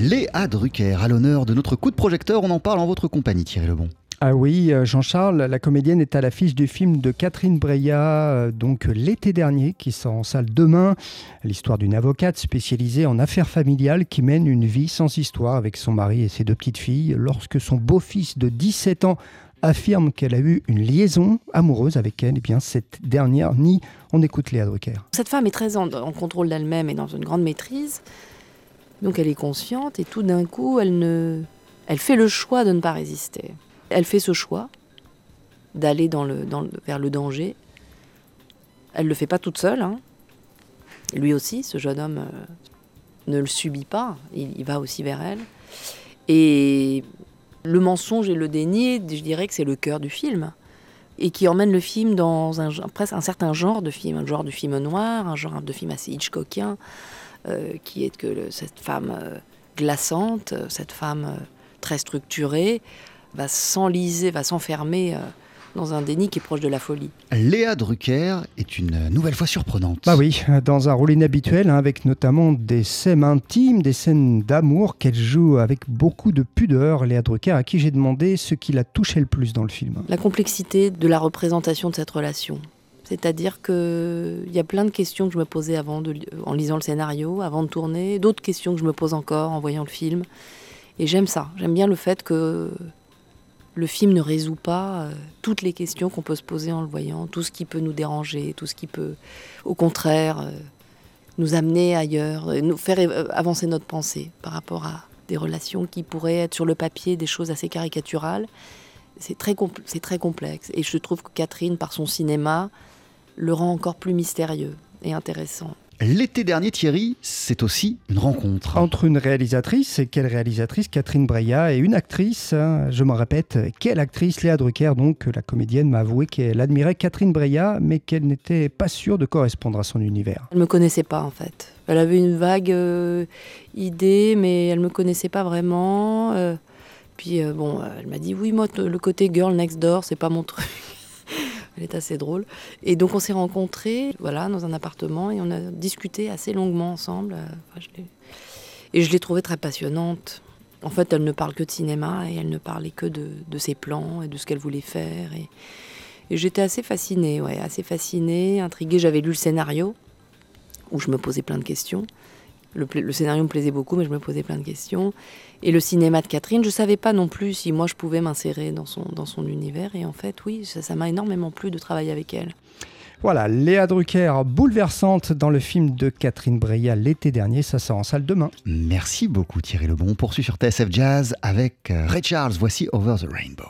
Léa Drucker, à l'honneur de notre coup de projecteur, on en parle en votre compagnie Thierry Lebon. Ah oui, euh, Jean-Charles, la comédienne est à l'affiche du film de Catherine Breillat, euh, donc l'été dernier, qui sort en salle demain. L'histoire d'une avocate spécialisée en affaires familiales qui mène une vie sans histoire avec son mari et ses deux petites filles lorsque son beau-fils de 17 ans affirme qu'elle a eu une liaison amoureuse avec elle, et eh bien cette dernière nie. On écoute Léa Drucker. Cette femme est très en, contrôle d'elle-même et dans une grande maîtrise. Donc elle est consciente et tout d'un coup, elle, ne, elle fait le choix de ne pas résister. Elle fait ce choix d'aller vers le danger. Elle ne le fait pas toute seule. Hein. Lui aussi, ce jeune homme euh, ne le subit pas. Il, va aussi vers elle. Et le mensonge et le déni, je dirais que c'est le cœur du film. Et qui emmène le film dans un, presque un certain genre de film, un genre de film noir, un genre de film assez Hitchcockien, qui est que cette femme euh, glaçante, euh, cette femme très structurée, va s'enliser, va s'enfermer dans un déni qui est proche de la folie. Léa Drucker est une nouvelle fois surprenante. Bah oui, dans un rôle inhabituel, hein, avec notamment des scènes intimes, des scènes d'amour qu'elle joue avec beaucoup de pudeur. Léa Drucker, à qui j'ai demandé ce qui l'a touché le plus dans le film. La complexité de la représentation de cette relation. C'est-à-dire qu'il y a plein de questions que je me posais avant de, en lisant le scénario, avant de tourner, d'autres questions que je me pose encore en voyant le film. Et j'aime ça. J'aime bien le fait que le film ne résout pas euh, toutes les questions qu'on peut se poser en le voyant, tout ce qui peut nous déranger, tout ce qui peut, au contraire, euh, nous amener ailleurs, nous faire avancer notre pensée par rapport à des relations qui pourraient être sur le papier des choses assez caricaturales. C'est très complexe. Et je trouve que Catherine, par son cinéma, le rend encore plus mystérieux et intéressant. L'été dernier, Thierry, c'est aussi une rencontre. Entre une réalisatrice, et quelle réalisatrice? Catherine Breillat, et une actrice, hein, je m'en répète, quelle actrice? Léa Drucker, donc la comédienne m'a avoué qu'elle admirait Catherine Breillat, mais qu'elle n'était pas sûre de correspondre à son univers. Elle ne me connaissait pas en fait. Elle avait une vague euh, idée, mais elle ne me connaissait pas vraiment. Euh, puis euh, bon, elle m'a dit oui, moi, le côté girl next door, c'est pas mon truc. Elle est assez drôle. Et donc on s'est rencontrés voilà, dans un appartement et on a discuté assez longuement ensemble. Euh, et je l'ai trouvée très passionnante. En fait, elle ne parle que de cinéma et elle ne parlait que de, ses plans et de ce qu'elle voulait faire. Et, j'étais assez fascinée, ouais, assez fascinée, intriguée. J'avais lu le scénario où je me posais plein de questions. Le, scénario me plaisait beaucoup, mais je me posais plein de questions. Et le cinéma de Catherine, je ne savais pas non plus si moi je pouvais m'insérer dans son, dans son univers. Et en fait, oui, ça m'a énormément plu de travailler avec elle. Voilà, Léa Drucker, bouleversante dans le film de Catherine Breillat l'été dernier. Ça sort en salle demain. Merci beaucoup Thierry Lebon. On poursuit sur TSF Jazz avec euh, Ray Charles. Voici Over the Rainbow.